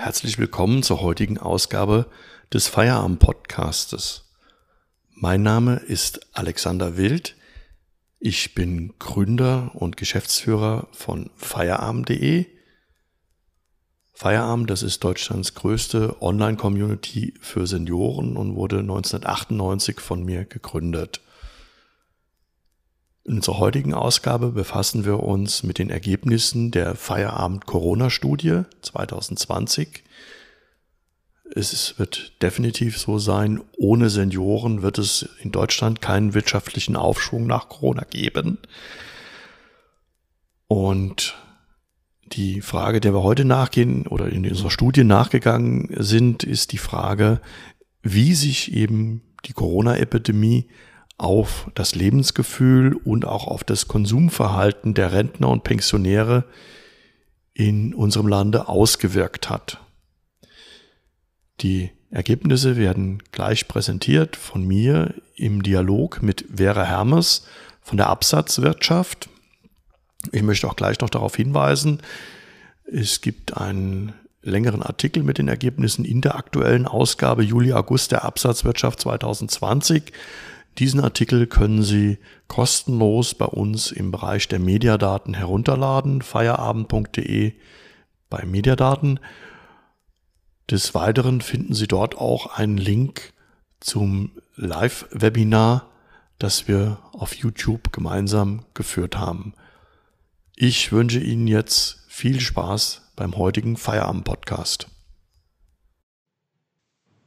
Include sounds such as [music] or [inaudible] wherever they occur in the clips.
Herzlich willkommen zur heutigen Ausgabe des Feierabend-Podcastes. Mein Name ist Alexander Wild. Ich bin Gründer und Geschäftsführer von Feierabend.de. Feierabend, das ist Deutschlands größte Online-Community für Senioren und wurde 1998 von mir gegründet. In unserer heutigen Ausgabe befassen wir uns mit den Ergebnissen der Feierabend-Corona-Studie 2020. Es wird definitiv so sein, ohne Senioren wird es in Deutschland keinen wirtschaftlichen Aufschwung nach Corona geben. Und die Frage, der wir heute nachgehen oder in unserer Studie nachgegangen sind, ist die Frage, wie sich eben die Corona-Epidemie auf das Lebensgefühl und auch auf das Konsumverhalten der Rentner und Pensionäre in unserem Lande ausgewirkt hat. Die Ergebnisse werden gleich präsentiert von mir im Dialog mit Vera Hermes von der Absatzwirtschaft. Ich möchte auch gleich noch darauf hinweisen, es gibt einen längeren Artikel mit den Ergebnissen in der aktuellen Ausgabe Juli-August der Absatzwirtschaft 2020. Diesen Artikel können Sie kostenlos bei uns im Bereich der Mediadaten herunterladen, feierabend.de bei Mediadaten. Des Weiteren finden Sie dort auch einen Link zum Live-Webinar, das wir auf YouTube gemeinsam geführt haben. Ich wünsche Ihnen jetzt viel Spaß beim heutigen Feierabend-Podcast.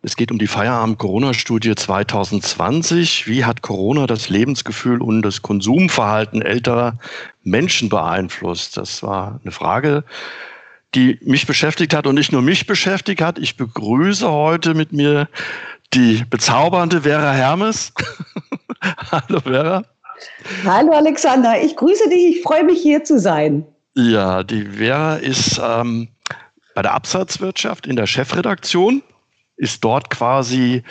Es geht um die Feierabend-Corona-Studie 2020. Wie hat Corona das Lebensgefühl und das Konsumverhalten älterer Menschen beeinflusst? Das war eine Frage, die mich beschäftigt hat und nicht nur mich beschäftigt hat. Ich begrüße heute mit mir die bezaubernde Vera Hermes. [laughs] Hallo Vera. Hallo Alexander, ich grüße dich. Ich freue mich hier zu sein. Ja, die Vera ist ähm, bei der Absatzwirtschaft in der Chefredaktion ist dort quasi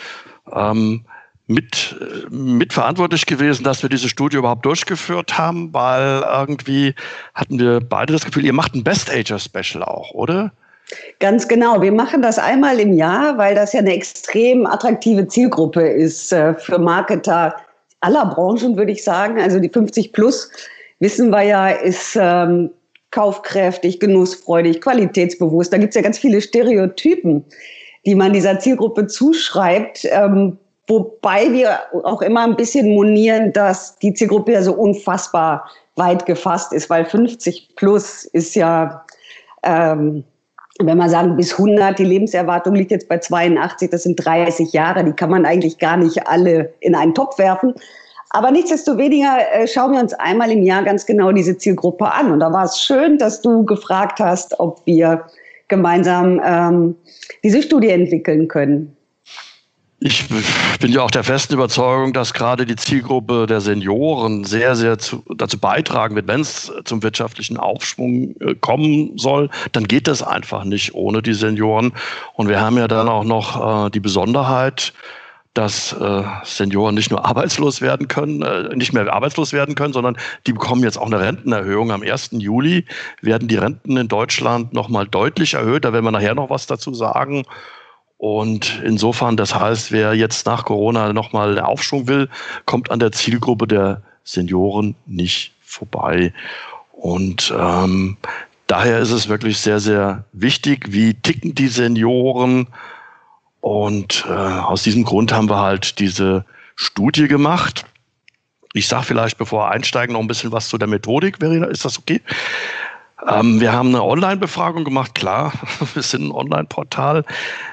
ähm, mit, mitverantwortlich gewesen, dass wir diese Studie überhaupt durchgeführt haben, weil irgendwie hatten wir beide das Gefühl, ihr macht ein Best Ager Special auch, oder? Ganz genau. Wir machen das einmal im Jahr, weil das ja eine extrem attraktive Zielgruppe ist äh, für Marketer aller Branchen, würde ich sagen. Also die 50 plus, wissen wir ja, ist ähm, kaufkräftig, genussfreudig, qualitätsbewusst. Da gibt es ja ganz viele Stereotypen die man dieser Zielgruppe zuschreibt. Ähm, wobei wir auch immer ein bisschen monieren, dass die Zielgruppe ja so unfassbar weit gefasst ist, weil 50 plus ist ja, ähm, wenn man sagen, bis 100, die Lebenserwartung liegt jetzt bei 82, das sind 30 Jahre, die kann man eigentlich gar nicht alle in einen Topf werfen. Aber nichtsdestoweniger äh, schauen wir uns einmal im Jahr ganz genau diese Zielgruppe an. Und da war es schön, dass du gefragt hast, ob wir gemeinsam ähm, diese Studie entwickeln können. Ich bin ja auch der festen Überzeugung, dass gerade die Zielgruppe der Senioren sehr, sehr zu, dazu beitragen wird, wenn es zum wirtschaftlichen Aufschwung äh, kommen soll, dann geht das einfach nicht ohne die Senioren. Und wir haben ja dann auch noch äh, die Besonderheit, dass äh, Senioren nicht nur arbeitslos werden können, äh, nicht mehr arbeitslos werden können, sondern die bekommen jetzt auch eine Rentenerhöhung. Am 1. Juli werden die Renten in Deutschland nochmal deutlich erhöht. Da werden wir nachher noch was dazu sagen. Und insofern, das heißt, wer jetzt nach Corona nochmal einen Aufschwung will, kommt an der Zielgruppe der Senioren nicht vorbei. Und ähm, daher ist es wirklich sehr, sehr wichtig, wie ticken die Senioren, und äh, aus diesem Grund haben wir halt diese Studie gemacht. Ich sage vielleicht, bevor wir einsteigen, noch ein bisschen was zu der Methodik. Verena, ist das okay? Ähm, wir haben eine Online-Befragung gemacht, klar, [laughs] wir sind ein Online-Portal.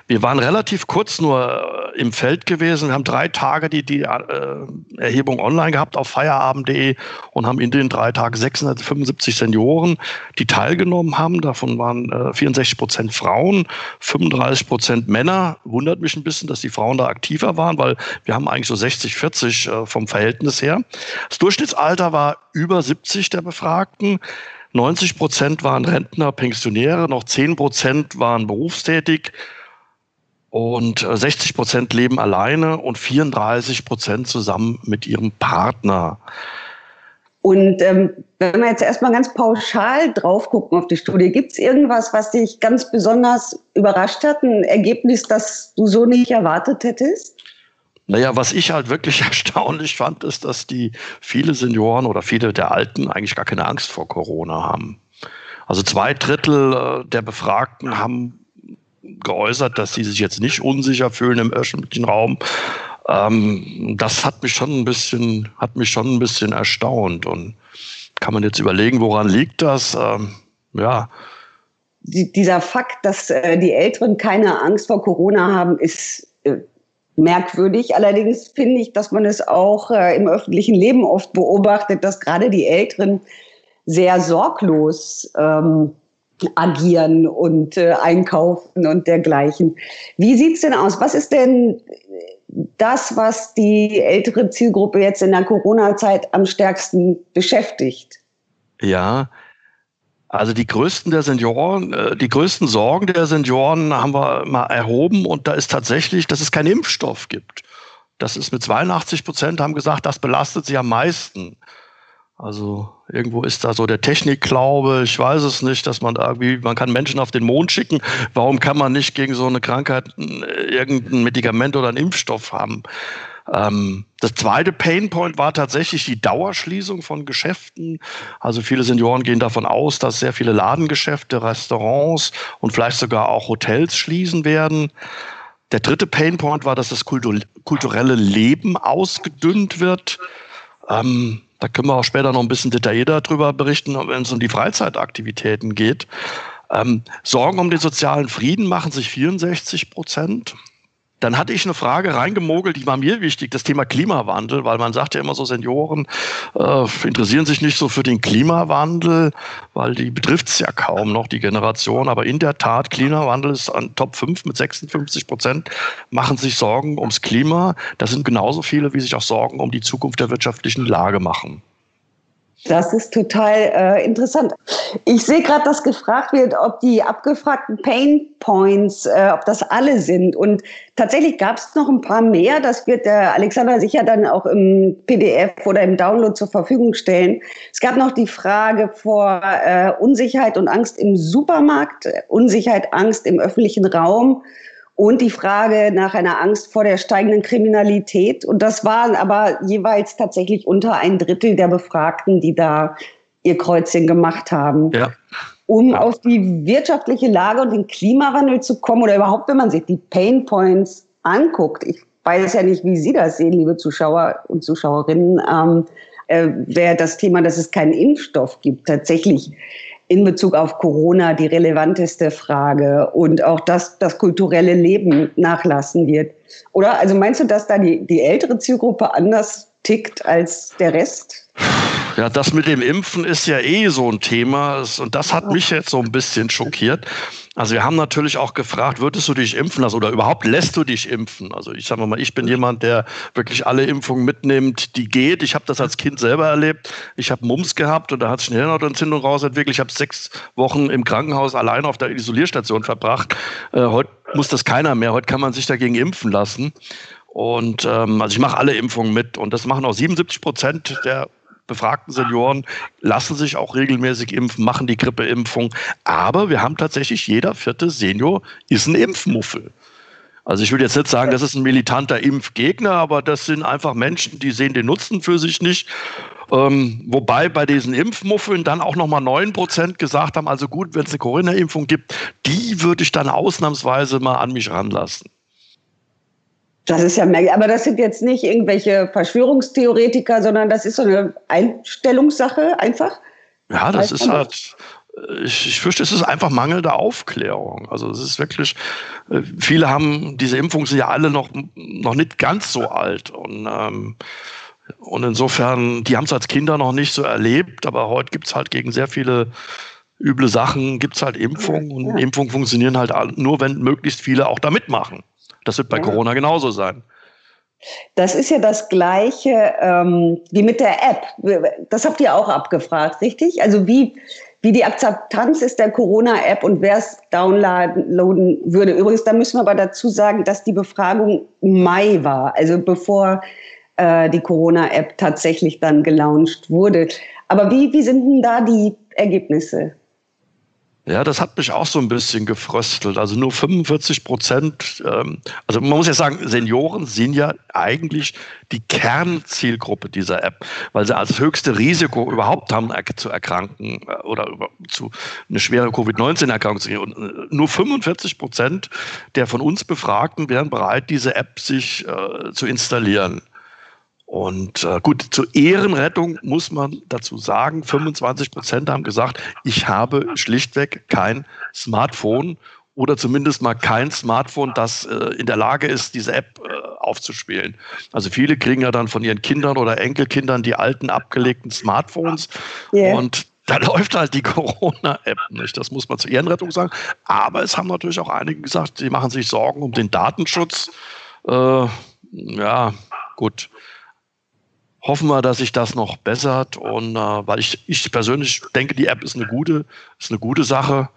Wir waren relativ kurz nur äh, im Feld gewesen. Wir haben drei Tage die, die äh, Erhebung online gehabt auf feierabend.de und haben in den drei Tagen 675 Senioren, die teilgenommen haben. Davon waren äh, 64 Prozent Frauen, 35 Prozent Männer. Wundert mich ein bisschen, dass die Frauen da aktiver waren, weil wir haben eigentlich so 60, 40 äh, vom Verhältnis her. Das Durchschnittsalter war über 70 der Befragten. 90 Prozent waren Rentner, Pensionäre, noch 10 Prozent waren berufstätig und 60 äh, Prozent leben alleine und 34 Prozent zusammen mit ihrem Partner. Und ähm, wenn wir jetzt erstmal ganz pauschal drauf gucken auf die Studie, gibt es irgendwas, was dich ganz besonders überrascht hat, ein Ergebnis, das du so nicht erwartet hättest? Naja, was ich halt wirklich [laughs] erstaunlich fand, ist, dass die viele Senioren oder viele der Alten eigentlich gar keine Angst vor Corona haben. Also zwei Drittel äh, der Befragten haben geäußert, dass sie sich jetzt nicht unsicher fühlen im öffentlichen Raum. Ähm, das hat mich schon ein bisschen, hat mich schon ein bisschen erstaunt. Und kann man jetzt überlegen, woran liegt das? Ähm, ja. Die, dieser Fakt, dass äh, die Älteren keine Angst vor Corona haben, ist äh, merkwürdig. Allerdings finde ich, dass man es auch äh, im öffentlichen Leben oft beobachtet, dass gerade die Älteren sehr sorglos ähm, agieren und äh, einkaufen und dergleichen. Wie sieht's denn aus? Was ist denn das, was die ältere Zielgruppe jetzt in der Corona-Zeit am stärksten beschäftigt? Ja, also die größten der Senioren, äh, die größten Sorgen der Senioren haben wir mal erhoben und da ist tatsächlich, dass es keinen Impfstoff gibt. Das ist mit 82 Prozent haben gesagt, das belastet sie am meisten. Also irgendwo ist da so der Technikglaube, ich weiß es nicht, dass man irgendwie, man kann Menschen auf den Mond schicken. Warum kann man nicht gegen so eine Krankheit äh, irgendein Medikament oder einen Impfstoff haben? Ähm, das zweite Painpoint war tatsächlich die Dauerschließung von Geschäften. Also viele Senioren gehen davon aus, dass sehr viele Ladengeschäfte, Restaurants und vielleicht sogar auch Hotels schließen werden. Der dritte Painpoint war, dass das kulturelle Leben ausgedünnt wird. Ähm, da können wir auch später noch ein bisschen detaillierter darüber berichten, wenn es um die Freizeitaktivitäten geht. Ähm, Sorgen um den sozialen Frieden machen sich 64 Prozent. Dann hatte ich eine Frage reingemogelt, die war mir wichtig, das Thema Klimawandel, weil man sagt ja immer so, Senioren äh, interessieren sich nicht so für den Klimawandel, weil die betrifft es ja kaum noch, die Generation. Aber in der Tat, Klimawandel ist an Top 5 mit 56 Prozent, machen sich Sorgen ums Klima. Das sind genauso viele, wie sich auch Sorgen um die Zukunft der wirtschaftlichen Lage machen. Das ist total äh, interessant. Ich sehe gerade, dass gefragt wird, ob die abgefragten Pain Points, äh, ob das alle sind. Und tatsächlich gab es noch ein paar mehr. Das wird der Alexander sicher dann auch im PDF oder im Download zur Verfügung stellen. Es gab noch die Frage vor äh, Unsicherheit und Angst im Supermarkt, Unsicherheit, Angst im öffentlichen Raum und die Frage nach einer Angst vor der steigenden Kriminalität. Und das waren aber jeweils tatsächlich unter ein Drittel der Befragten, die da ihr Kreuzchen gemacht haben. Ja. Um ja. auf die wirtschaftliche Lage und den Klimawandel zu kommen oder überhaupt, wenn man sich die Pain Points anguckt. Ich weiß ja nicht, wie Sie das sehen, liebe Zuschauer und Zuschauerinnen. Ähm, äh, wäre das Thema, dass es keinen Impfstoff gibt, tatsächlich in Bezug auf Corona die relevanteste Frage und auch, dass das kulturelle Leben nachlassen wird. Oder? Also meinst du, dass da die, die ältere Zielgruppe anders tickt als der Rest? Ja, das mit dem Impfen ist ja eh so ein Thema und das hat mich jetzt so ein bisschen schockiert. Also wir haben natürlich auch gefragt, würdest du dich impfen lassen oder überhaupt lässt du dich impfen? Also ich sage mal, ich bin jemand, der wirklich alle Impfungen mitnimmt, die geht. Ich habe das als Kind selber erlebt. Ich habe Mumps gehabt und da hat sich eine Hirnhautentzündung rausentwickelt. Ich habe sechs Wochen im Krankenhaus allein auf der Isolierstation verbracht. Äh, heute muss das keiner mehr. Heute kann man sich dagegen impfen lassen. Und ähm, also ich mache alle Impfungen mit und das machen auch 77 Prozent der befragten Senioren lassen sich auch regelmäßig impfen, machen die Grippeimpfung. Aber wir haben tatsächlich jeder vierte Senior ist ein Impfmuffel. Also ich will jetzt nicht sagen, das ist ein militanter Impfgegner, aber das sind einfach Menschen, die sehen den Nutzen für sich nicht. Ähm, wobei bei diesen Impfmuffeln dann auch nochmal 9 Prozent gesagt haben, also gut, wenn es eine Corona-Impfung gibt, die würde ich dann ausnahmsweise mal an mich ranlassen. Das ist ja merkwürdig. Aber das sind jetzt nicht irgendwelche Verschwörungstheoretiker, sondern das ist so eine Einstellungssache einfach. Ja, das ist halt. Ich, ich fürchte, es ist einfach mangelnde Aufklärung. Also es ist wirklich, äh, viele haben, diese Impfungen sind ja alle noch, noch nicht ganz so alt. Und, ähm, und insofern, die haben es als Kinder noch nicht so erlebt, aber heute gibt es halt gegen sehr viele üble Sachen, gibt es halt Impfungen. Und ja. Impfungen funktionieren halt nur, wenn möglichst viele auch da mitmachen. Das wird bei ja. Corona genauso sein. Das ist ja das Gleiche ähm, wie mit der App. Das habt ihr auch abgefragt, richtig? Also wie, wie die Akzeptanz ist der Corona-App und wer es downloaden würde. Übrigens, da müssen wir aber dazu sagen, dass die Befragung Mai war, also bevor äh, die Corona-App tatsächlich dann gelauncht wurde. Aber wie, wie sind denn da die Ergebnisse? Ja, das hat mich auch so ein bisschen gefröstelt. Also nur 45 Prozent, ähm, also man muss ja sagen, Senioren sind ja eigentlich die Kernzielgruppe dieser App, weil sie als höchste Risiko überhaupt haben, zu erkranken äh, oder zu eine schwere Covid-19-Erkrankung zu gehen. Und äh, nur 45 Prozent der von uns Befragten wären bereit, diese App sich äh, zu installieren. Und äh, gut, zur Ehrenrettung muss man dazu sagen, 25 Prozent haben gesagt, ich habe schlichtweg kein Smartphone oder zumindest mal kein Smartphone, das äh, in der Lage ist, diese App äh, aufzuspielen. Also viele kriegen ja dann von ihren Kindern oder Enkelkindern die alten abgelegten Smartphones yeah. und da [laughs] läuft halt die Corona-App nicht. Das muss man zur Ehrenrettung sagen. Aber es haben natürlich auch einige gesagt, sie machen sich Sorgen um den Datenschutz. Äh, ja, gut hoffen wir, dass sich das noch bessert. Und äh, weil ich, ich persönlich denke, die App ist eine gute, ist eine gute Sache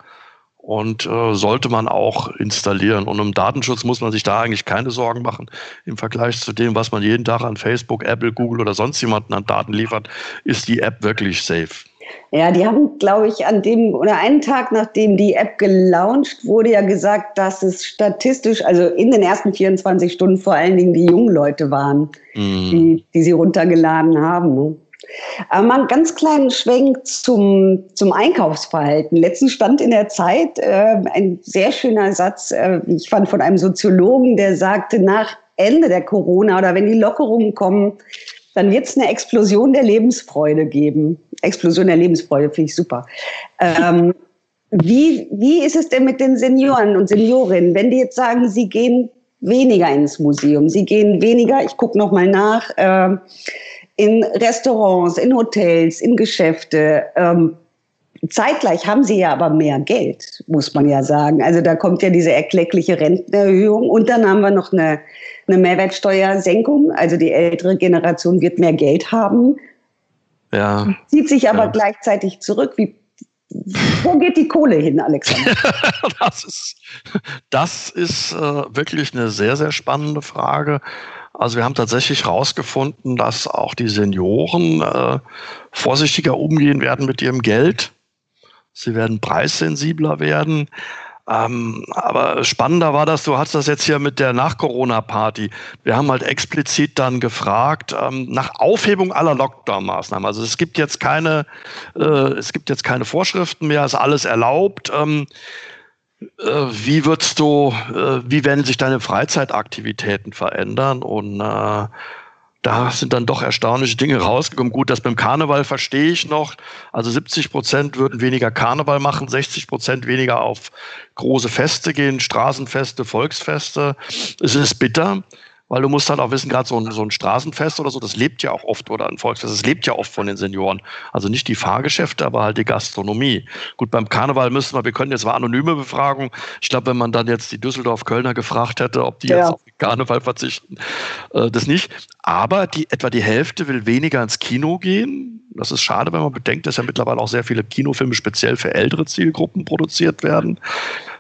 und äh, sollte man auch installieren. Und im Datenschutz muss man sich da eigentlich keine Sorgen machen. Im Vergleich zu dem, was man jeden Tag an Facebook, Apple, Google oder sonst jemanden an Daten liefert, ist die App wirklich safe. Ja, die haben, glaube ich, an dem oder einen Tag nachdem die App gelauncht wurde, ja gesagt, dass es statistisch, also in den ersten 24 Stunden vor allen Dingen die jungen Leute waren, mm. die, die sie runtergeladen haben. Ne? Aber mal einen ganz kleinen Schwenk zum, zum Einkaufsverhalten. Letztens stand in der Zeit äh, ein sehr schöner Satz, äh, ich fand von einem Soziologen, der sagte, nach Ende der Corona oder wenn die Lockerungen kommen, dann wird es eine Explosion der Lebensfreude geben. Explosion der Lebensfreude finde ich super. Ähm, wie, wie ist es denn mit den Senioren und Seniorinnen, wenn die jetzt sagen, sie gehen weniger ins Museum, sie gehen weniger, ich gucke nochmal nach, äh, in Restaurants, in Hotels, in Geschäfte. Ähm, zeitgleich haben sie ja aber mehr Geld, muss man ja sagen. Also da kommt ja diese erkleckliche Rentenerhöhung und dann haben wir noch eine eine Mehrwertsteuersenkung. Also die ältere Generation wird mehr Geld haben, ja. zieht sich aber ja. gleichzeitig zurück. Wie, wo geht die Kohle hin, Alexander? [laughs] das ist, das ist äh, wirklich eine sehr, sehr spannende Frage. Also wir haben tatsächlich herausgefunden, dass auch die Senioren äh, vorsichtiger umgehen werden mit ihrem Geld. Sie werden preissensibler werden. Ähm, aber spannender war das, du hast das jetzt hier mit der Nach-Corona-Party. Wir haben halt explizit dann gefragt ähm, nach Aufhebung aller Lockdown-Maßnahmen. Also es gibt jetzt keine, äh, es gibt jetzt keine Vorschriften mehr, ist alles erlaubt. Ähm, äh, wie würdest du, äh, wie werden sich deine Freizeitaktivitäten verändern? Und äh, da sind dann doch erstaunliche Dinge rausgekommen. Gut, das beim Karneval verstehe ich noch. Also 70 Prozent würden weniger Karneval machen, 60 Prozent weniger auf große Feste gehen, Straßenfeste, Volksfeste. Es ist bitter weil du musst halt auch wissen, gerade so ein, so ein Straßenfest oder so, das lebt ja auch oft, oder ein Volksfest, das lebt ja oft von den Senioren. Also nicht die Fahrgeschäfte, aber halt die Gastronomie. Gut, beim Karneval müssen wir, wir können jetzt mal anonyme Befragung. Ich glaube, wenn man dann jetzt die Düsseldorf-Kölner gefragt hätte, ob die ja. jetzt auf den Karneval verzichten, äh, das nicht. Aber die, etwa die Hälfte will weniger ins Kino gehen. Das ist schade, wenn man bedenkt, dass ja mittlerweile auch sehr viele Kinofilme speziell für ältere Zielgruppen produziert werden.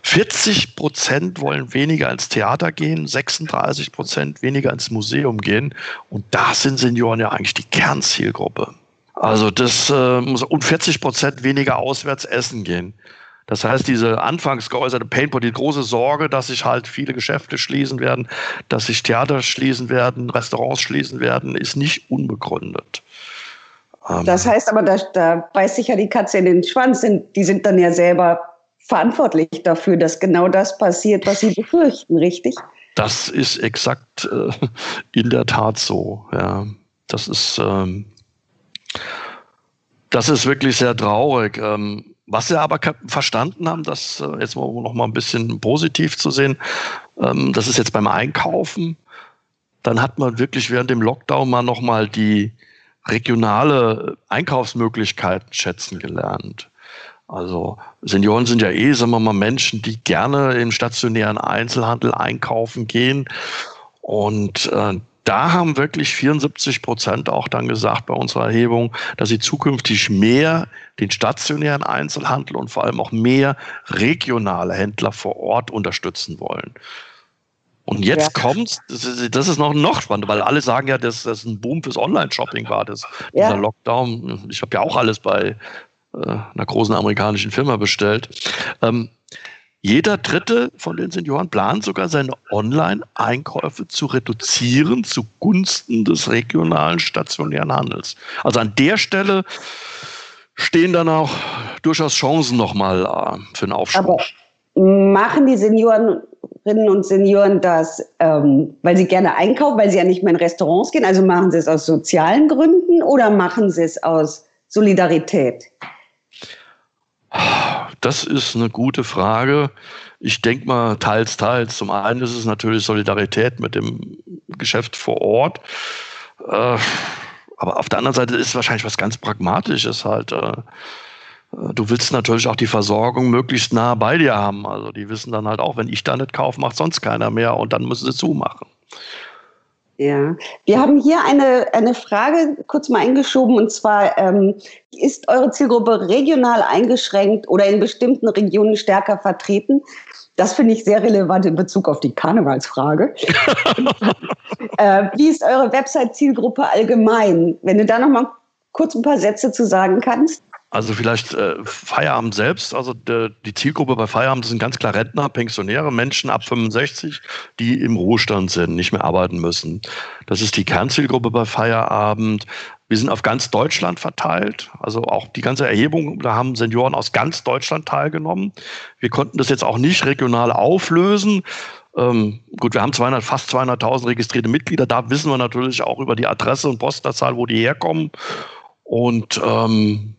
40 Prozent wollen weniger ins Theater gehen, 36 Prozent weniger ins Museum gehen. Und da sind Senioren ja eigentlich die Kernzielgruppe. Also das äh, muss und 40 Prozent weniger auswärts essen gehen. Das heißt, diese anfangs geäußerte Painpoint, die große Sorge, dass sich halt viele Geschäfte schließen werden, dass sich Theater schließen werden, Restaurants schließen werden, ist nicht unbegründet. Ähm, das heißt aber, da, da beißt sich ja die Katze in den Schwanz. Die sind dann ja selber verantwortlich dafür, dass genau das passiert, was sie befürchten, richtig? Das ist exakt äh, in der Tat so. Ja, das ist ähm, das ist wirklich sehr traurig. Ähm, was sie aber verstanden haben, das äh, jetzt noch mal ein bisschen positiv zu sehen, ähm, das ist jetzt beim Einkaufen. Dann hat man wirklich während dem Lockdown mal noch mal die regionale Einkaufsmöglichkeiten schätzen gelernt. Also Senioren sind ja eh, sagen wir mal, Menschen, die gerne im stationären Einzelhandel einkaufen gehen. Und äh, da haben wirklich 74 Prozent auch dann gesagt bei unserer Erhebung, dass sie zukünftig mehr den stationären Einzelhandel und vor allem auch mehr regionale Händler vor Ort unterstützen wollen. Und jetzt ja. kommt, das ist, das ist noch, noch spannender, weil alle sagen ja, dass das ein Boom fürs Online-Shopping war, das, ja. dieser Lockdown. Ich habe ja auch alles bei einer großen amerikanischen Firma bestellt. Ähm, jeder dritte von den Senioren plant sogar seine Online-Einkäufe zu reduzieren zugunsten des regionalen stationären Handels. Also an der Stelle stehen dann auch durchaus Chancen nochmal äh, für einen Aufschwung. Aber machen die Seniorinnen und Senioren das, ähm, weil sie gerne einkaufen, weil sie ja nicht mehr in Restaurants gehen? Also machen sie es aus sozialen Gründen oder machen sie es aus Solidarität? Das ist eine gute Frage. Ich denke mal teils, teils. Zum einen ist es natürlich Solidarität mit dem Geschäft vor Ort. Äh, aber auf der anderen Seite ist es wahrscheinlich was ganz Pragmatisches halt. Äh, du willst natürlich auch die Versorgung möglichst nah bei dir haben. Also die wissen dann halt auch, wenn ich da nicht kaufe, macht sonst keiner mehr und dann müssen sie zumachen. Ja, wir haben hier eine, eine Frage kurz mal eingeschoben und zwar, ähm, ist eure Zielgruppe regional eingeschränkt oder in bestimmten Regionen stärker vertreten? Das finde ich sehr relevant in Bezug auf die Karnevalsfrage. [laughs] äh, wie ist eure Website-Zielgruppe allgemein? Wenn du da noch mal kurz ein paar Sätze zu sagen kannst. Also vielleicht äh, Feierabend selbst, also de, die Zielgruppe bei Feierabend sind ganz klar Rentner, Pensionäre, Menschen ab 65, die im Ruhestand sind, nicht mehr arbeiten müssen. Das ist die Kernzielgruppe bei Feierabend. Wir sind auf ganz Deutschland verteilt, also auch die ganze Erhebung, da haben Senioren aus ganz Deutschland teilgenommen. Wir konnten das jetzt auch nicht regional auflösen. Ähm, gut, wir haben 200, fast 200.000 registrierte Mitglieder. Da wissen wir natürlich auch über die Adresse und Postleitzahl, wo die herkommen. Und ähm,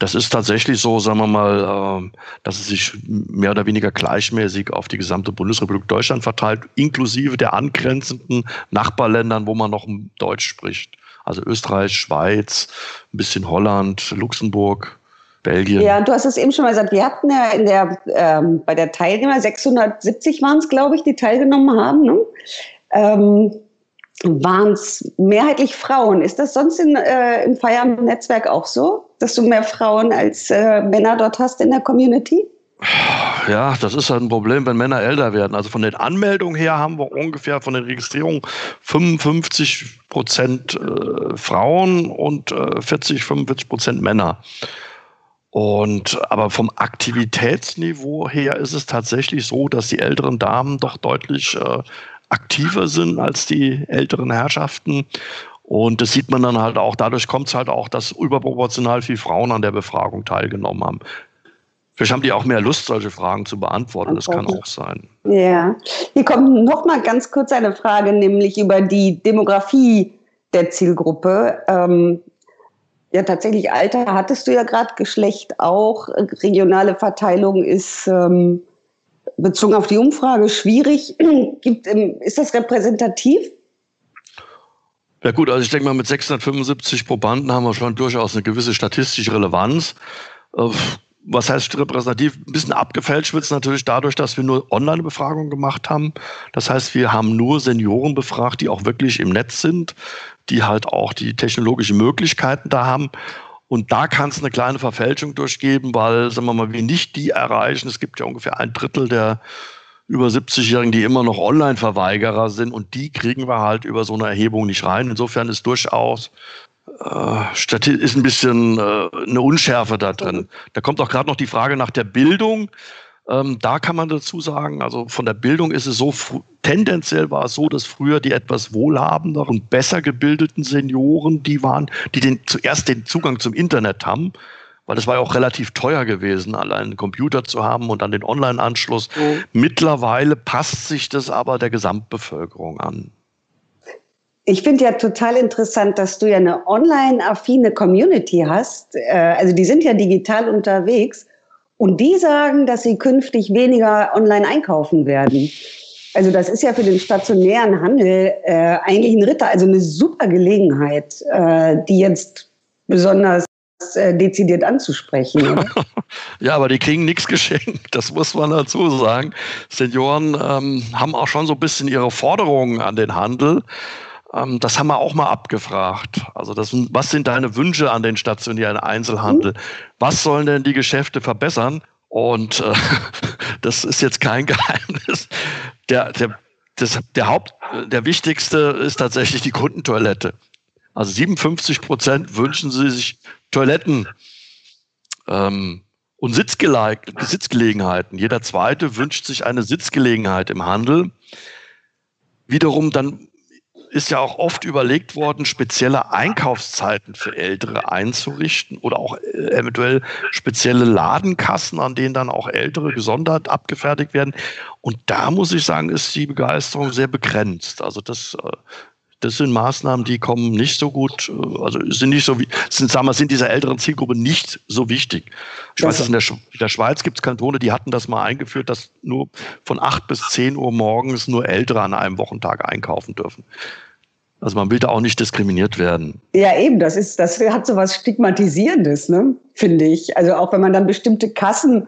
das ist tatsächlich so, sagen wir mal, äh, dass es sich mehr oder weniger gleichmäßig auf die gesamte Bundesrepublik Deutschland verteilt, inklusive der angrenzenden Nachbarländern, wo man noch Deutsch spricht. Also Österreich, Schweiz, ein bisschen Holland, Luxemburg, Belgien. Ja, du hast es eben schon mal gesagt, wir hatten ja in der, ähm, bei der Teilnehmer, 670 waren es, glaube ich, die teilgenommen haben. Ne? Ähm, waren es mehrheitlich Frauen. Ist das sonst in, äh, im Feierabend-Netzwerk auch so, dass du mehr Frauen als äh, Männer dort hast in der Community? Ja, das ist halt ein Problem, wenn Männer älter werden. Also von den Anmeldungen her haben wir ungefähr von den Registrierungen 55 Prozent äh, Frauen und äh, 40, 45 Prozent Männer. Und aber vom Aktivitätsniveau her ist es tatsächlich so, dass die älteren Damen doch deutlich äh, aktiver sind als die älteren Herrschaften. Und das sieht man dann halt auch, dadurch kommt es halt auch, dass überproportional viele Frauen an der Befragung teilgenommen haben. Vielleicht haben die auch mehr Lust, solche Fragen zu beantworten. Das kann auch sein. Ja. Hier kommt noch mal ganz kurz eine Frage, nämlich über die Demografie der Zielgruppe. Ähm, ja, tatsächlich Alter hattest du ja gerade, Geschlecht auch. Regionale Verteilung ist ähm, bezogen auf die Umfrage schwierig. [clears throat] Gibt, ähm, ist das repräsentativ? Ja gut, also ich denke mal, mit 675 Probanden haben wir schon durchaus eine gewisse statistische Relevanz. Äh, was heißt repräsentativ? Ein bisschen abgefälscht wird es natürlich dadurch, dass wir nur Online-Befragungen gemacht haben. Das heißt, wir haben nur Senioren befragt, die auch wirklich im Netz sind, die halt auch die technologischen Möglichkeiten da haben. Und da kann es eine kleine Verfälschung durchgeben, weil, sagen wir mal, wir nicht die erreichen. Es gibt ja ungefähr ein Drittel der über 70-Jährigen, die immer noch Online-Verweigerer sind und die kriegen wir halt über so eine Erhebung nicht rein. Insofern ist durchaus äh, ist ein bisschen äh, eine Unschärfe da drin. Da kommt auch gerade noch die Frage nach der Bildung. Ähm, da kann man dazu sagen, also von der Bildung ist es so, tendenziell war es so, dass früher die etwas wohlhabenderen und besser gebildeten Senioren, die waren, die den, zuerst den Zugang zum Internet haben, weil es war ja auch relativ teuer gewesen, allein einen Computer zu haben und dann den Online-Anschluss. Mhm. Mittlerweile passt sich das aber der Gesamtbevölkerung an. Ich finde ja total interessant, dass du ja eine online-affine Community hast. Äh, also die sind ja digital unterwegs und die sagen, dass sie künftig weniger online einkaufen werden. Also das ist ja für den stationären Handel äh, eigentlich ein Ritter, also eine super Gelegenheit, äh, die jetzt besonders äh, dezidiert anzusprechen. [laughs] ja, aber die kriegen nichts geschenkt, das muss man dazu sagen. Senioren ähm, haben auch schon so ein bisschen ihre Forderungen an den Handel. Ähm, das haben wir auch mal abgefragt. Also das, was sind deine Wünsche an den stationären Einzelhandel? Was sollen denn die Geschäfte verbessern? Und äh, [laughs] das ist jetzt kein [laughs] Geheimnis. Der, der, das, der Haupt, der wichtigste ist tatsächlich die Kundentoilette. Also 57 Prozent wünschen sie sich Toiletten ähm, und Sitzgele Sitzgelegenheiten. Jeder zweite wünscht sich eine Sitzgelegenheit im Handel. Wiederum dann ist ja auch oft überlegt worden, spezielle Einkaufszeiten für Ältere einzurichten oder auch äh, eventuell spezielle Ladenkassen, an denen dann auch Ältere gesondert abgefertigt werden. Und da muss ich sagen, ist die Begeisterung sehr begrenzt. Also das, äh, das sind Maßnahmen, die kommen nicht so gut, äh, also sind nicht so wie, sind, sagen wir, sind dieser älteren Zielgruppe nicht so wichtig. Ich weiß, in der, in der Schweiz gibt es Kantone, die hatten das mal eingeführt, dass nur von 8 bis 10 Uhr morgens nur Ältere an einem Wochentag einkaufen dürfen. Also man will da auch nicht diskriminiert werden. Ja, eben, das ist, das hat so was Stigmatisierendes, ne? finde ich. Also auch wenn man dann bestimmte Kassen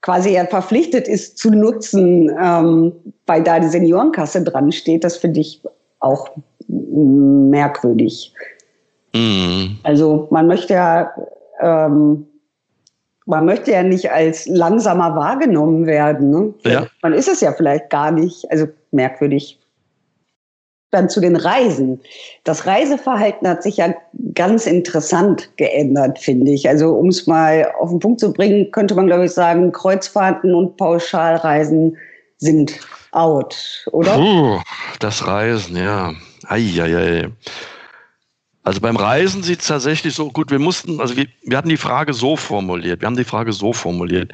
quasi ja verpflichtet ist zu nutzen, ähm, weil da die Seniorenkasse dran steht, das finde ich auch merkwürdig. Mhm. Also man möchte ja, ähm, man möchte ja nicht als langsamer wahrgenommen werden. Ne? Ja. Man ist es ja vielleicht gar nicht. Also merkwürdig dann zu den Reisen. Das Reiseverhalten hat sich ja ganz interessant geändert, finde ich. Also um es mal auf den Punkt zu bringen, könnte man, glaube ich, sagen, Kreuzfahrten und Pauschalreisen sind out, oder? Puh, das Reisen, ja. Eieiei. Also beim Reisen sieht es tatsächlich so gut. Wir mussten, also wir, wir hatten die Frage so formuliert. Wir haben die Frage so formuliert.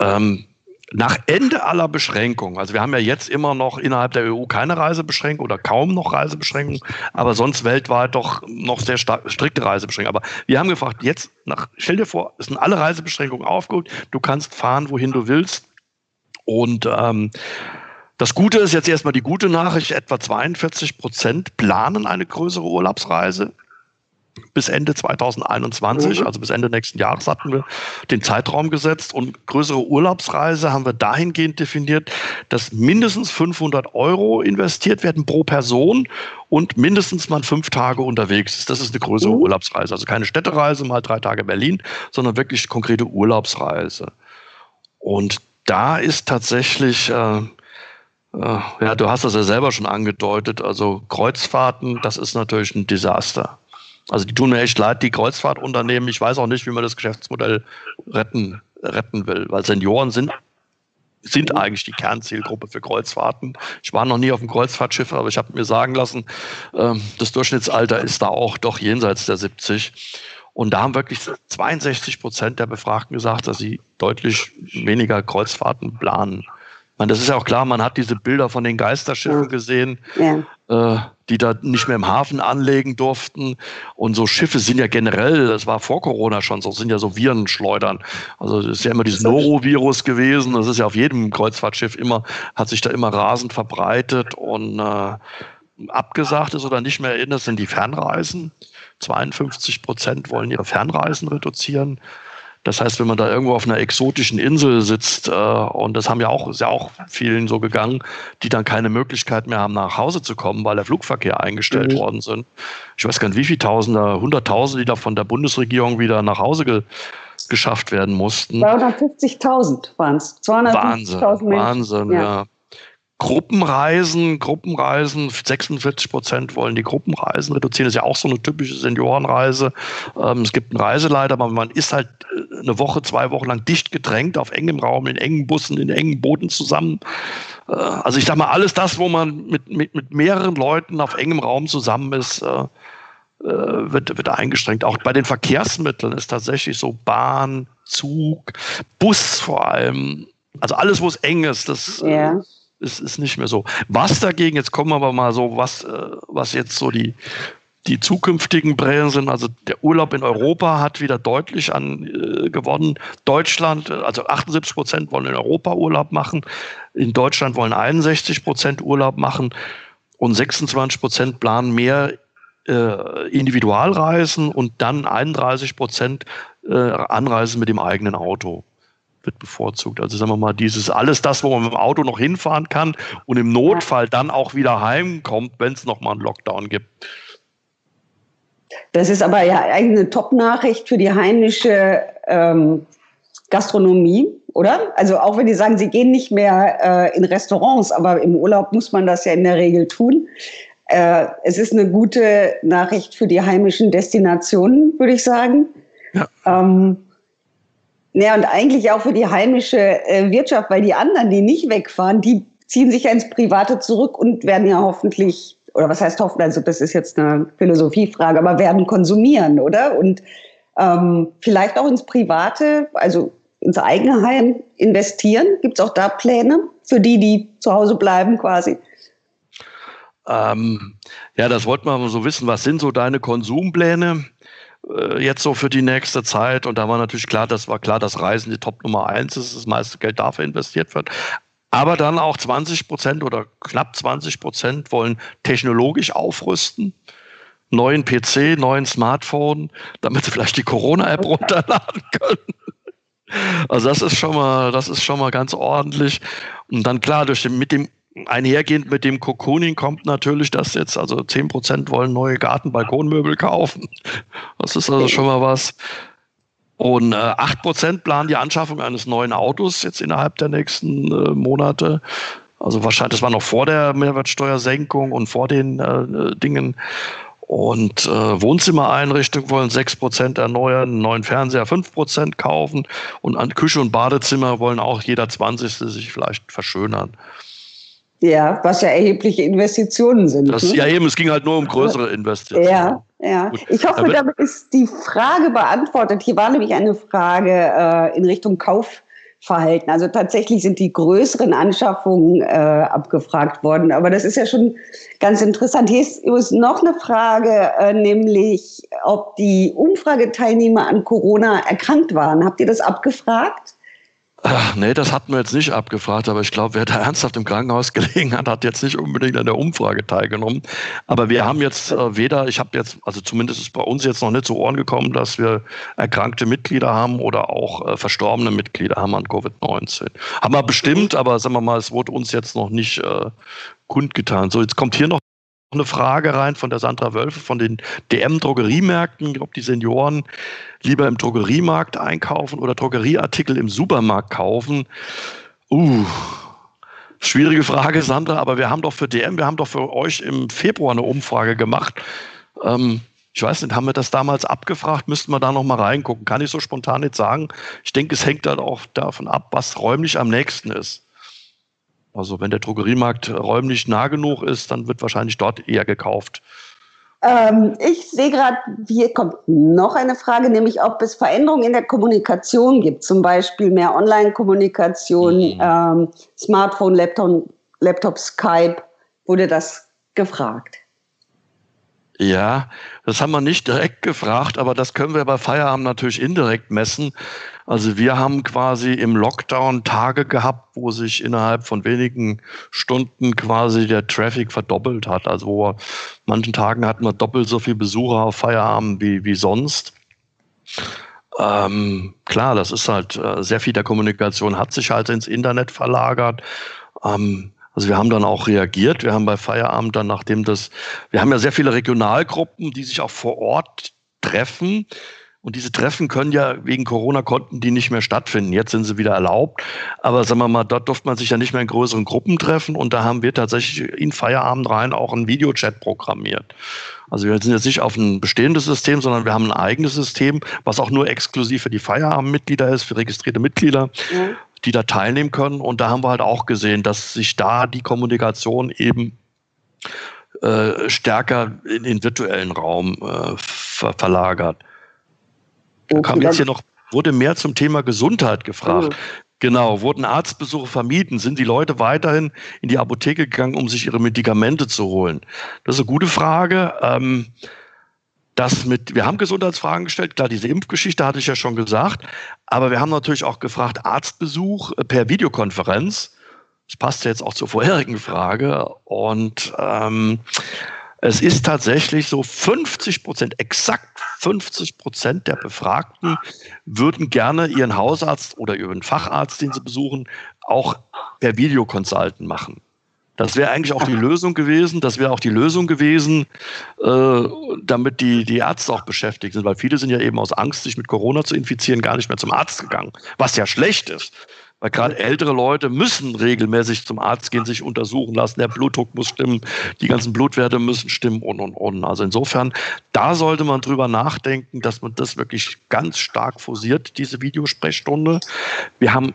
Ähm, nach Ende aller Beschränkungen, also wir haben ja jetzt immer noch innerhalb der EU keine Reisebeschränkung oder kaum noch Reisebeschränkungen, aber sonst weltweit doch noch sehr strikte Reisebeschränkungen. Aber wir haben gefragt, jetzt, nach, stell dir vor, es sind alle Reisebeschränkungen aufgeholt, du kannst fahren, wohin du willst. Und ähm, das Gute ist jetzt erstmal die gute Nachricht, etwa 42 Prozent planen eine größere Urlaubsreise bis Ende 2021, mhm. also bis Ende nächsten Jahres hatten wir den Zeitraum gesetzt und größere Urlaubsreise haben wir dahingehend definiert, dass mindestens 500 Euro investiert werden pro Person und mindestens mal fünf Tage unterwegs ist. Das ist eine größere mhm. Urlaubsreise, also keine Städtereise, mal drei Tage Berlin, sondern wirklich konkrete Urlaubsreise. Und da ist tatsächlich äh, äh, ja, du hast das ja selber schon angedeutet. Also Kreuzfahrten, das ist natürlich ein Desaster. Also die tun mir echt leid, die Kreuzfahrtunternehmen. Ich weiß auch nicht, wie man das Geschäftsmodell retten, retten will, weil Senioren sind, sind eigentlich die Kernzielgruppe für Kreuzfahrten. Ich war noch nie auf einem Kreuzfahrtschiff, aber ich habe mir sagen lassen, ähm, das Durchschnittsalter ist da auch doch jenseits der 70. Und da haben wirklich 62 Prozent der Befragten gesagt, dass sie deutlich weniger Kreuzfahrten planen. Man, das ist ja auch klar, man hat diese Bilder von den Geisterschiffen ja. gesehen, ja. Äh, die da nicht mehr im Hafen anlegen durften. Und so Schiffe sind ja generell, das war vor Corona schon so, sind ja so Virenschleudern. Also das ist ja immer dieses Norovirus gewesen. Das ist ja auf jedem Kreuzfahrtschiff immer, hat sich da immer rasend verbreitet und äh, abgesagt ist oder nicht mehr erinnert sind die Fernreisen. 52 Prozent wollen ihre Fernreisen reduzieren. Das heißt, wenn man da irgendwo auf einer exotischen Insel sitzt, äh, und das haben ja auch, ist ja auch vielen so gegangen, die dann keine Möglichkeit mehr haben, nach Hause zu kommen, weil der Flugverkehr eingestellt mhm. worden sind. Ich weiß gar nicht, wie viele Tausende, Hunderttausende, die da von der Bundesregierung wieder nach Hause ge geschafft werden mussten. 250.000 waren es. 250.000 Wahnsinn, Wahnsinn, ja. ja. Gruppenreisen, Gruppenreisen, 46 Prozent wollen die Gruppenreisen reduzieren. Das ist ja auch so eine typische Seniorenreise. Ähm, es gibt einen Reiseleiter, aber man ist halt äh, eine Woche, zwei Wochen lang dicht gedrängt auf engem Raum, in engen Bussen, in engen Booten zusammen. Äh, also ich sag mal, alles das, wo man mit, mit, mit mehreren Leuten auf engem Raum zusammen ist, äh, äh wird, wird eingeschränkt. Auch bei den Verkehrsmitteln ist tatsächlich so Bahn, Zug, Bus vor allem. Also alles, wo es eng ist, das ja ist, ist nicht mehr so. Was dagegen, jetzt kommen wir aber mal so, was, äh, was jetzt so die, die zukünftigen Brillen sind. Also der Urlaub in Europa hat wieder deutlich an äh, gewonnen. Deutschland, also 78 Prozent wollen in Europa Urlaub machen. In Deutschland wollen 61 Prozent Urlaub machen und 26 Prozent planen mehr äh, Individualreisen und dann 31 Prozent äh, Anreisen mit dem eigenen Auto wird bevorzugt. Also sagen wir mal, dieses alles das, wo man mit dem Auto noch hinfahren kann und im Notfall dann auch wieder heimkommt, wenn es nochmal einen Lockdown gibt. Das ist aber ja eine Top-Nachricht für die heimische ähm, Gastronomie oder? Also auch wenn die sagen, sie gehen nicht mehr äh, in Restaurants, aber im Urlaub muss man das ja in der Regel tun. Äh, es ist eine gute Nachricht für die heimischen Destinationen, würde ich sagen. Ja. Ähm, ja, und eigentlich auch für die heimische äh, Wirtschaft, weil die anderen, die nicht wegfahren, die ziehen sich ja ins Private zurück und werden ja hoffentlich, oder was heißt hoffen, also das ist jetzt eine Philosophiefrage, aber werden konsumieren, oder? Und ähm, vielleicht auch ins Private, also ins eigene Heim investieren. Gibt es auch da Pläne für die, die zu Hause bleiben quasi? Ähm, ja, das wollten wir mal so wissen. Was sind so deine Konsumpläne äh, jetzt so für die nächste Zeit? Und da war natürlich klar, das war klar, dass Reisen die Top Nummer eins ist, das meiste Geld dafür investiert wird. Aber dann auch 20 Prozent oder knapp 20 Prozent wollen technologisch aufrüsten. Neuen PC, neuen Smartphone, damit sie vielleicht die Corona-App [laughs] runterladen können. Also das ist schon mal, das ist schon mal ganz ordentlich. Und dann klar, durch den, mit dem einhergehend mit dem Cocooning kommt natürlich, dass jetzt also 10 Prozent wollen neue Garten-Balkonmöbel kaufen. Das ist also schon mal was. Und äh, 8% planen die Anschaffung eines neuen Autos jetzt innerhalb der nächsten äh, Monate. Also wahrscheinlich, das war noch vor der Mehrwertsteuersenkung und vor den äh, Dingen. Und äh, Wohnzimmereinrichtungen wollen 6% erneuern, einen neuen Fernseher 5% kaufen und an Küche und Badezimmer wollen auch jeder 20. sich vielleicht verschönern. Ja, was ja erhebliche Investitionen sind. Das, ne? Ja, eben, es ging halt nur um größere Investitionen. Ja, ja. Ich hoffe, damit ist die Frage beantwortet. Hier war nämlich eine Frage äh, in Richtung Kaufverhalten. Also tatsächlich sind die größeren Anschaffungen äh, abgefragt worden. Aber das ist ja schon ganz interessant. Hier ist übrigens noch eine Frage, äh, nämlich ob die Umfrageteilnehmer an Corona erkrankt waren. Habt ihr das abgefragt? Ach, nee, das hatten wir jetzt nicht abgefragt, aber ich glaube, wer da [laughs] ernsthaft im Krankenhaus gelegen hat, hat jetzt nicht unbedingt an der Umfrage teilgenommen. Aber wir haben jetzt äh, weder, ich habe jetzt, also zumindest ist bei uns jetzt noch nicht zu Ohren gekommen, dass wir erkrankte Mitglieder haben oder auch äh, verstorbene Mitglieder haben an Covid-19. Haben wir bestimmt, aber sagen wir mal, es wurde uns jetzt noch nicht äh, kundgetan. So, jetzt kommt hier noch eine Frage rein von der Sandra Wölfe von den DM-Drogeriemärkten, ob die Senioren lieber im Drogeriemarkt einkaufen oder Drogerieartikel im Supermarkt kaufen. Uh, schwierige Frage, Sandra, aber wir haben doch für DM, wir haben doch für euch im Februar eine Umfrage gemacht. Ähm, ich weiß nicht, haben wir das damals abgefragt? Müssten wir da noch mal reingucken? Kann ich so spontan nicht sagen. Ich denke, es hängt dann auch davon ab, was räumlich am nächsten ist. Also wenn der Drogeriemarkt räumlich nah genug ist, dann wird wahrscheinlich dort eher gekauft. Ähm, ich sehe gerade, hier kommt noch eine Frage, nämlich ob es Veränderungen in der Kommunikation gibt, zum Beispiel mehr Online-Kommunikation, mhm. ähm, Smartphone, Laptop, Laptop, Skype. Wurde das gefragt? Ja, das haben wir nicht direkt gefragt, aber das können wir bei Feierabend natürlich indirekt messen. Also wir haben quasi im Lockdown Tage gehabt, wo sich innerhalb von wenigen Stunden quasi der Traffic verdoppelt hat. Also wo manchen Tagen hatten wir doppelt so viele Besucher auf Feierabend wie, wie sonst. Ähm, klar, das ist halt äh, sehr viel der Kommunikation hat sich halt ins Internet verlagert. Ähm, also wir haben dann auch reagiert. Wir haben bei Feierabend dann, nachdem das, wir haben ja sehr viele Regionalgruppen, die sich auch vor Ort treffen. Und diese Treffen können ja wegen Corona konnten die nicht mehr stattfinden. Jetzt sind sie wieder erlaubt. Aber sagen wir mal, dort durfte man sich ja nicht mehr in größeren Gruppen treffen. Und da haben wir tatsächlich in Feierabend rein auch einen Videochat programmiert. Also wir sind jetzt nicht auf ein bestehendes System, sondern wir haben ein eigenes System, was auch nur exklusiv für die Feierabendmitglieder ist, für registrierte Mitglieder. Ja die da teilnehmen können. Und da haben wir halt auch gesehen, dass sich da die Kommunikation eben äh, stärker in den virtuellen Raum äh, ver verlagert. Da kam jetzt hier noch, wurde mehr zum Thema Gesundheit gefragt. Mhm. Genau, wurden Arztbesuche vermieden? Sind die Leute weiterhin in die Apotheke gegangen, um sich ihre Medikamente zu holen? Das ist eine gute Frage. Ähm, das mit, wir haben Gesundheitsfragen gestellt, klar, diese Impfgeschichte hatte ich ja schon gesagt, aber wir haben natürlich auch gefragt, Arztbesuch äh, per Videokonferenz. Das passt ja jetzt auch zur vorherigen Frage. Und ähm, es ist tatsächlich so, 50 Prozent, exakt 50 Prozent der Befragten würden gerne ihren Hausarzt oder ihren Facharzt, den sie besuchen, auch per Videokonsulten machen. Das wäre eigentlich auch die Lösung gewesen. Das wäre auch die Lösung gewesen, äh, damit die, die Ärzte auch beschäftigt sind, weil viele sind ja eben aus Angst, sich mit Corona zu infizieren, gar nicht mehr zum Arzt gegangen, was ja schlecht ist. Weil gerade ältere Leute müssen regelmäßig zum Arzt gehen, sich untersuchen lassen. Der Blutdruck muss stimmen, die ganzen Blutwerte müssen stimmen und und und. Also insofern, da sollte man drüber nachdenken, dass man das wirklich ganz stark forciert, diese Videosprechstunde. Wir haben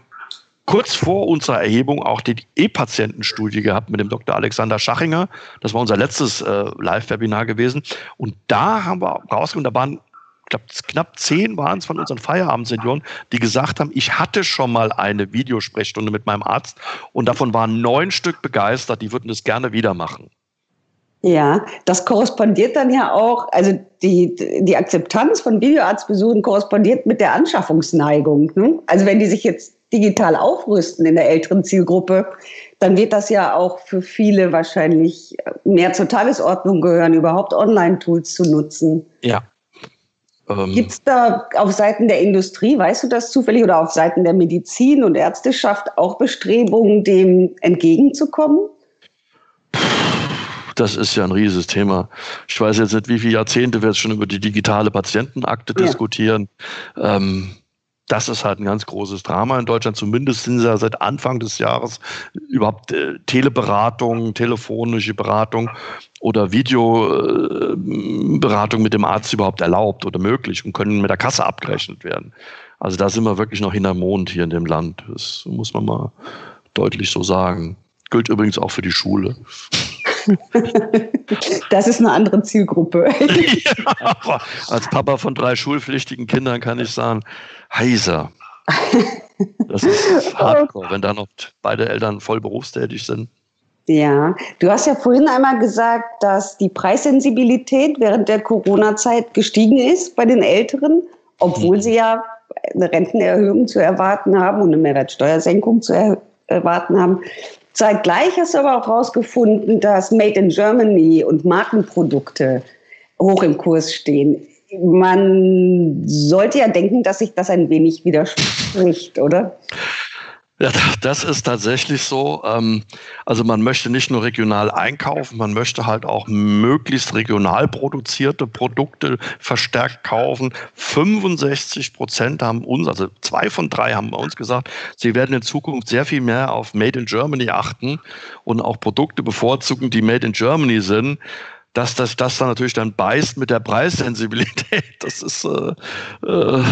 kurz vor unserer Erhebung auch die E-Patientenstudie gehabt mit dem Dr. Alexander Schachinger. Das war unser letztes äh, Live-Webinar gewesen. Und da haben wir rausgefunden, da waren glaube, knapp zehn waren es von unseren Feierabendsenioren, die gesagt haben, ich hatte schon mal eine Videosprechstunde mit meinem Arzt und davon waren neun Stück begeistert, die würden das gerne wieder machen. Ja, das korrespondiert dann ja auch, also die, die Akzeptanz von Videoarztbesuchen korrespondiert mit der Anschaffungsneigung. Ne? Also wenn die sich jetzt digital aufrüsten in der älteren Zielgruppe, dann wird das ja auch für viele wahrscheinlich mehr zur Tagesordnung gehören, überhaupt Online-Tools zu nutzen. Ja, ähm, Gibt es da auf Seiten der Industrie, weißt du das zufällig, oder auf Seiten der Medizin und Ärzteschaft auch Bestrebungen, dem entgegenzukommen? Das ist ja ein riesiges Thema. Ich weiß jetzt nicht, wie viele Jahrzehnte wir jetzt schon über die digitale Patientenakte ja. diskutieren. Ähm, das ist halt ein ganz großes Drama in Deutschland. Zumindest sind ja seit Anfang des Jahres überhaupt äh, Teleberatung, telefonische Beratung oder Videoberatung äh, mit dem Arzt überhaupt erlaubt oder möglich und können mit der Kasse abgerechnet werden. Also da sind wir wirklich noch hinterm Mond hier in dem Land. Das muss man mal deutlich so sagen. Gilt übrigens auch für die Schule. Das ist eine andere Zielgruppe. [laughs] Ja, als Papa von drei schulpflichtigen Kindern kann ich sagen, heiser. Das ist [laughs] hardcore, wenn da noch beide Eltern voll berufstätig sind. Ja, du hast ja vorhin einmal gesagt, dass die Preissensibilität während der Corona-Zeit gestiegen ist bei den Älteren, obwohl sie ja eine Rentenerhöhung zu erwarten haben und eine Mehrwertsteuersenkung zu erwarten haben. Zeitgleich hast du aber auch herausgefunden, dass Made in Germany und Markenprodukte hoch im Kurs stehen. Man sollte ja denken, dass sich das ein wenig widerspricht, oder? Ja, das ist tatsächlich so. Ähm, also man möchte nicht nur regional einkaufen, man möchte halt auch möglichst regional produzierte Produkte verstärkt kaufen. 65 Prozent haben uns, also zwei von drei haben bei uns gesagt, sie werden in Zukunft sehr viel mehr auf Made in Germany achten und auch Produkte bevorzugen, die Made in Germany sind dass das, das dann natürlich dann beißt mit der Preissensibilität. [laughs] Das ist, äh, äh,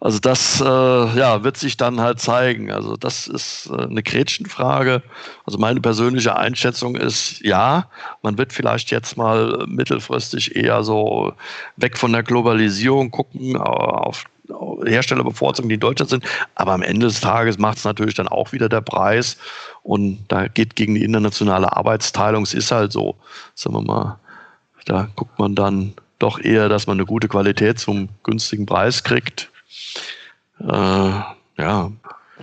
also das äh, ja, wird sich dann halt zeigen. Also das ist äh, eine Gretchenfrage. Also meine persönliche Einschätzung ist, ja, man wird vielleicht jetzt mal mittelfristig eher so weg von der Globalisierung gucken, äh, auf Hersteller bevorzugen, die in Deutschland sind. Aber am Ende des Tages macht es natürlich dann auch wieder der Preis. Und da geht gegen die internationale Arbeitsteilung. Es ist halt so, sagen wir mal, da guckt man dann doch eher, dass man eine gute Qualität zum günstigen Preis kriegt. Äh, ja,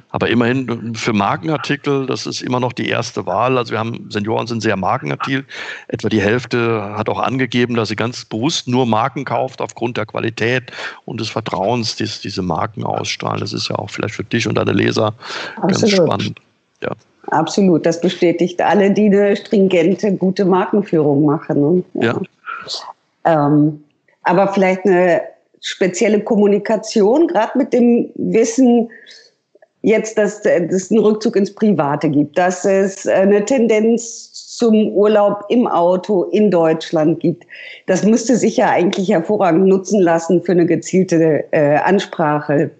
aber immerhin für Markenartikel, das ist immer noch die erste Wahl. Also wir haben, Senioren sind sehr markenaktiv. Etwa die Hälfte hat auch angegeben, dass sie ganz bewusst nur Marken kauft aufgrund der Qualität und des Vertrauens, die diese Marken ausstrahlen. Das ist ja auch vielleicht für dich und deine Leser Absolut. ganz spannend. Ja. Absolut, das bestätigt alle, die eine stringente, gute Markenführung machen. Ne? Ja. ja. Ähm, aber vielleicht eine spezielle Kommunikation, gerade mit dem Wissen, jetzt, dass, dass es einen Rückzug ins Private gibt, dass es eine Tendenz zum Urlaub im Auto in Deutschland gibt. Das müsste sich ja eigentlich hervorragend nutzen lassen für eine gezielte äh, Ansprache.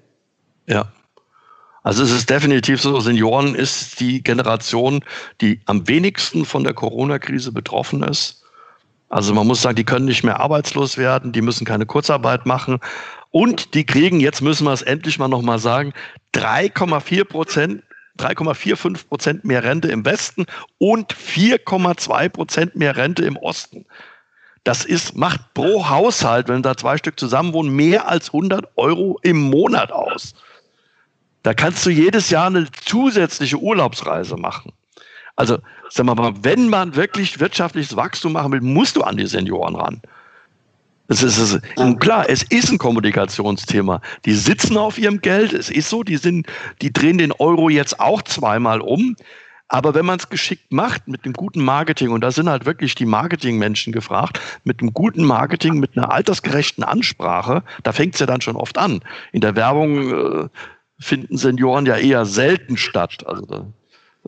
Ja. Also es ist definitiv so, Senioren ist die Generation, die am wenigsten von der Corona-Krise betroffen ist. Also man muss sagen, die können nicht mehr arbeitslos werden, die müssen keine Kurzarbeit machen und die kriegen, jetzt müssen wir es endlich mal nochmal sagen, 3,4 Prozent 3,45 Prozent mehr Rente im Westen und 4,2 Prozent mehr Rente im Osten. Das ist, macht pro Haushalt, wenn da zwei Stück zusammen wohnen, mehr als 100 Euro im Monat aus. Da kannst du jedes Jahr eine zusätzliche Urlaubsreise machen. Also, sag mal, wenn man wirklich wirtschaftliches Wachstum machen will, musst du an die Senioren ran. Es ist, es ist, klar, es ist ein Kommunikationsthema. Die sitzen auf ihrem Geld. Es ist so, die sind, die drehen den Euro jetzt auch zweimal um. Aber wenn man es geschickt macht mit dem guten Marketing, und da sind halt wirklich die Marketingmenschen gefragt, mit einem guten Marketing, mit einer altersgerechten Ansprache, da fängt es ja dann schon oft an. In der Werbung äh, finden Senioren ja eher selten statt. Also da,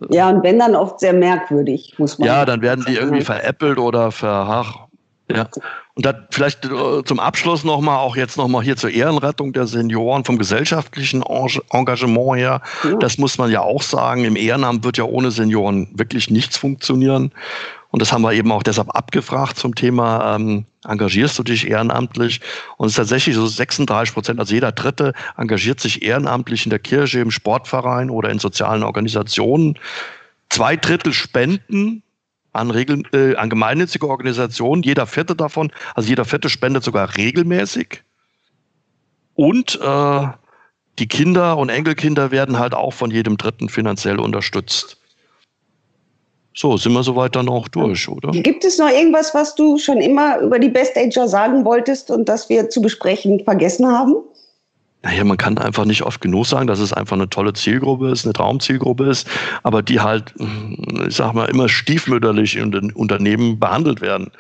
ja, und wenn dann oft sehr merkwürdig, muss man. Ja, dann werden die irgendwie veräppelt oder ver, ja. Und dann vielleicht äh, zum Abschluss nochmal, auch jetzt nochmal hier zur Ehrenrettung der Senioren vom gesellschaftlichen Engagement her. Ja. Das muss man ja auch sagen. Im Ehrenamt wird ja ohne Senioren wirklich nichts funktionieren. Und das haben wir eben auch deshalb abgefragt zum Thema, ähm, engagierst du dich ehrenamtlich? Und es ist tatsächlich so 36 Prozent, also jeder Dritte engagiert sich ehrenamtlich in der Kirche, im Sportverein oder in sozialen Organisationen. Zwei Drittel spenden an, Regel, äh, an gemeinnützige Organisationen, jeder vierte davon, also jeder vierte spendet sogar regelmäßig. Und äh, die Kinder und Enkelkinder werden halt auch von jedem Dritten finanziell unterstützt. So, sind wir soweit dann auch durch, oder? Gibt es noch irgendwas, was du schon immer über die Best Ager sagen wolltest und das wir zu besprechen vergessen haben? Naja, man kann einfach nicht oft genug sagen, dass es einfach eine tolle Zielgruppe ist, eine Traumzielgruppe ist, aber die halt, ich sag mal, immer stiefmütterlich in den Unternehmen behandelt werden.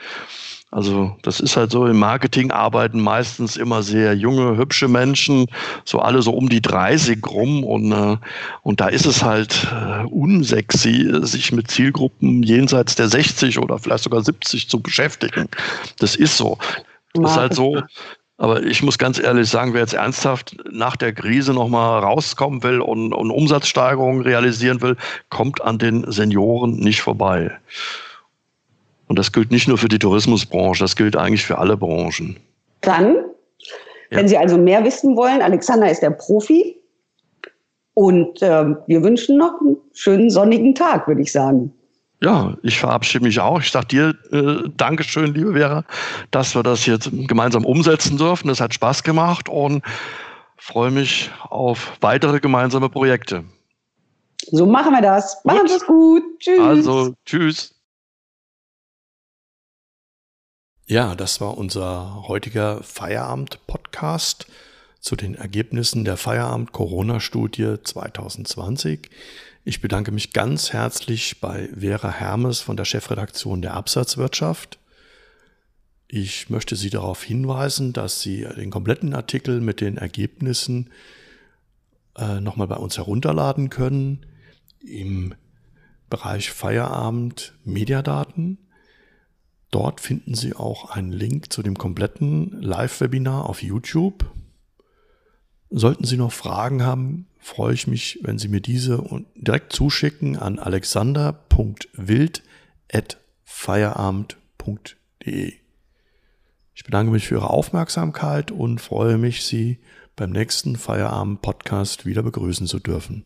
Also das ist halt so, im Marketing arbeiten meistens immer sehr junge, hübsche Menschen, so alle so um die 30 rum und, äh, und da ist es halt äh, unsexy, sich mit Zielgruppen jenseits der 60 oder vielleicht sogar 70 zu beschäftigen. Das ist so. Das ist halt so, aber ich muss ganz ehrlich sagen, wer jetzt ernsthaft nach der Krise nochmal rauskommen will und, und Umsatzsteigerungen realisieren will, kommt an den Senioren nicht vorbei. Und das gilt nicht nur für die Tourismusbranche, das gilt eigentlich für alle Branchen. Dann, ja. wenn Sie also mehr wissen wollen, Alexander ist der Profi. Und äh, wir wünschen noch einen schönen sonnigen Tag, würde ich sagen. Ja, ich verabschiede mich auch. Ich sage dir äh, Dankeschön, liebe Vera, dass wir das jetzt gemeinsam umsetzen dürfen. Das hat Spaß gemacht und freue mich auf weitere gemeinsame Projekte. So machen wir das. Machen Sie es gut. Tschüss. Also, tschüss. Ja, das war unser heutiger Feierabend-Podcast zu den Ergebnissen der Feierabend-Corona-Studie 2020. Ich bedanke mich ganz herzlich bei Vera Hermes von der Chefredaktion der Absatzwirtschaft. Ich möchte Sie darauf hinweisen, dass Sie den kompletten Artikel mit den Ergebnissen äh, nochmal bei uns herunterladen können im Bereich Feierabend Mediadaten. Dort finden Sie auch einen Link zu dem kompletten Live-Webinar auf YouTube. Sollten Sie noch Fragen haben, freue ich mich, wenn Sie mir diese direkt zuschicken an alexander.wild.feierabend.de. Ich bedanke mich für Ihre Aufmerksamkeit und freue mich, Sie beim nächsten Feierabend-Podcast wieder begrüßen zu dürfen.